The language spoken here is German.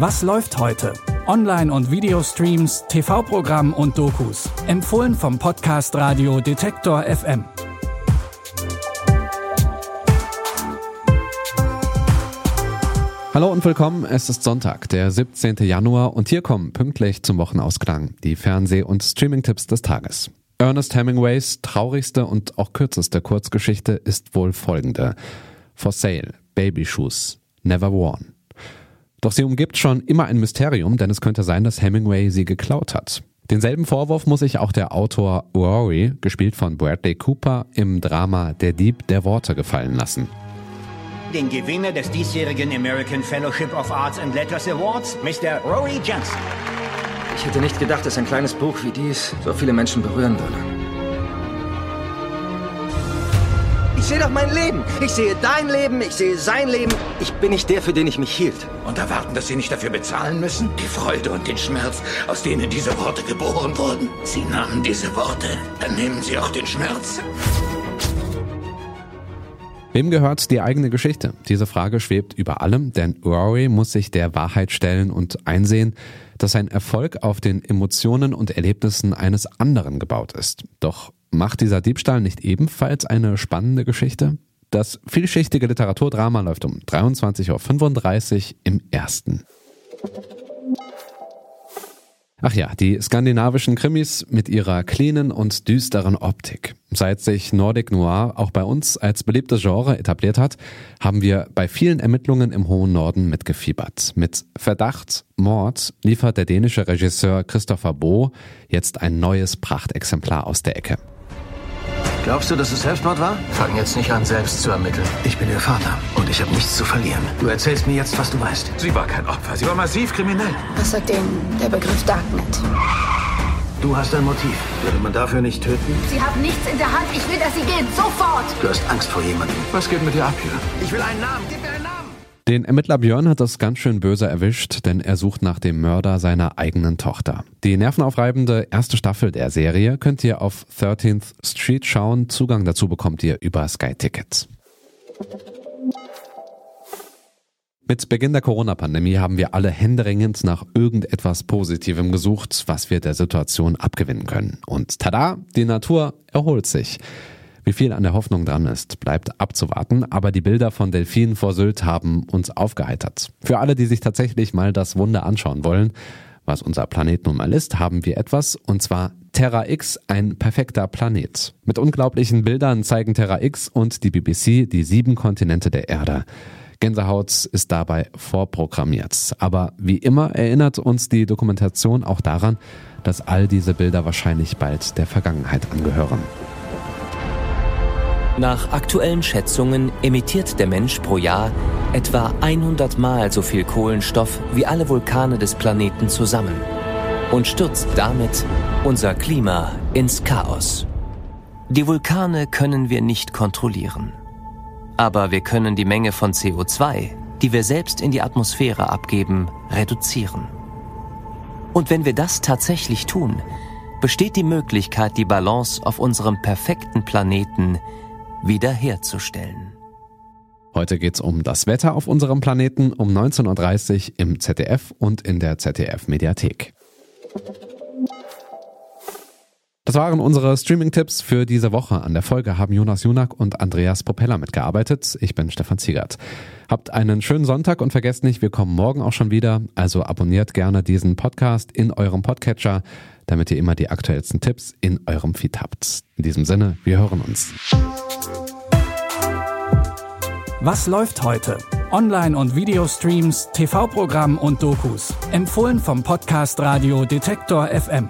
Was läuft heute? Online- und Videostreams, TV-Programm und Dokus. Empfohlen vom Podcast Radio Detektor FM. Hallo und willkommen. Es ist Sonntag, der 17. Januar und hier kommen pünktlich zum Wochenausklang die Fernseh- und Streaming-Tipps des Tages. Ernest Hemingways traurigste und auch kürzeste Kurzgeschichte ist wohl folgende. For Sale, Baby Shoes, Never Worn. Doch sie umgibt schon immer ein Mysterium, denn es könnte sein, dass Hemingway sie geklaut hat. Denselben Vorwurf muss sich auch der Autor Rory, gespielt von Bradley Cooper, im Drama Der Dieb der Worte gefallen lassen. Den Gewinner des diesjährigen American Fellowship of Arts and Letters Awards, Mr. Rory Johnson. Ich hätte nicht gedacht, dass ein kleines Buch wie dies so viele Menschen berühren würde. Sehe doch mein Leben. Ich sehe dein Leben, ich sehe sein Leben. Ich bin nicht der, für den ich mich hielt. Und erwarten, dass Sie nicht dafür bezahlen müssen? Die Freude und den Schmerz, aus denen diese Worte geboren wurden. Sie nahmen diese Worte, dann nehmen Sie auch den Schmerz. Wem gehört die eigene Geschichte? Diese Frage schwebt über allem, denn Rory muss sich der Wahrheit stellen und einsehen, dass sein Erfolg auf den Emotionen und Erlebnissen eines anderen gebaut ist. Doch Macht dieser Diebstahl nicht ebenfalls eine spannende Geschichte? Das vielschichtige Literaturdrama läuft um 23.35 Uhr im ersten. Ach ja, die skandinavischen Krimis mit ihrer cleanen und düsteren Optik. Seit sich Nordic Noir auch bei uns als beliebtes Genre etabliert hat, haben wir bei vielen Ermittlungen im hohen Norden mitgefiebert. Mit Verdacht, Mord liefert der dänische Regisseur Christopher Bo jetzt ein neues Prachtexemplar aus der Ecke. Glaubst du, dass es Selbstmord war? Fang jetzt nicht an, selbst zu ermitteln. Ich bin ihr Vater und ich habe nichts zu verlieren. Du erzählst mir jetzt, was du weißt. Sie war kein Opfer, sie war massiv kriminell. Was sagt Ihnen der Begriff Darknet? Du hast ein Motiv. Würde man dafür nicht töten? Sie haben nichts in der Hand. Ich will, dass Sie gehen. Sofort! Du hast Angst vor jemandem. Was geht mit dir ab hier? Ich will einen Namen. Gib mir einen Namen. Den Ermittler Björn hat das ganz schön böse erwischt, denn er sucht nach dem Mörder seiner eigenen Tochter. Die nervenaufreibende erste Staffel der Serie könnt ihr auf 13th Street schauen. Zugang dazu bekommt ihr über Sky Tickets. Mit Beginn der Corona-Pandemie haben wir alle händeringend nach irgendetwas Positivem gesucht, was wir der Situation abgewinnen können. Und tada, die Natur erholt sich. Wie viel an der Hoffnung dran ist, bleibt abzuwarten, aber die Bilder von Delfinen vor Sylt haben uns aufgeheitert. Für alle, die sich tatsächlich mal das Wunder anschauen wollen, was unser Planet nun mal ist, haben wir etwas, und zwar Terra X, ein perfekter Planet. Mit unglaublichen Bildern zeigen Terra X und die BBC die sieben Kontinente der Erde. Gänsehaut ist dabei vorprogrammiert. Aber wie immer erinnert uns die Dokumentation auch daran, dass all diese Bilder wahrscheinlich bald der Vergangenheit angehören. Nach aktuellen Schätzungen emittiert der Mensch pro Jahr etwa 100 Mal so viel Kohlenstoff wie alle Vulkane des Planeten zusammen und stürzt damit unser Klima ins Chaos. Die Vulkane können wir nicht kontrollieren. Aber wir können die Menge von CO2, die wir selbst in die Atmosphäre abgeben, reduzieren. Und wenn wir das tatsächlich tun, besteht die Möglichkeit, die Balance auf unserem perfekten Planeten wiederherzustellen. Heute geht's um das Wetter auf unserem Planeten um 19.30 Uhr im ZDF und in der ZDF-Mediathek. Das waren unsere Streaming-Tipps für diese Woche. An der Folge haben Jonas Junak und Andreas Propeller mitgearbeitet. Ich bin Stefan Ziegert. Habt einen schönen Sonntag und vergesst nicht, wir kommen morgen auch schon wieder. Also abonniert gerne diesen Podcast in eurem Podcatcher, damit ihr immer die aktuellsten Tipps in eurem Feed habt. In diesem Sinne, wir hören uns. Was läuft heute? Online- und Videostreams, TV-Programm und Dokus. Empfohlen vom Podcast Radio Detektor FM.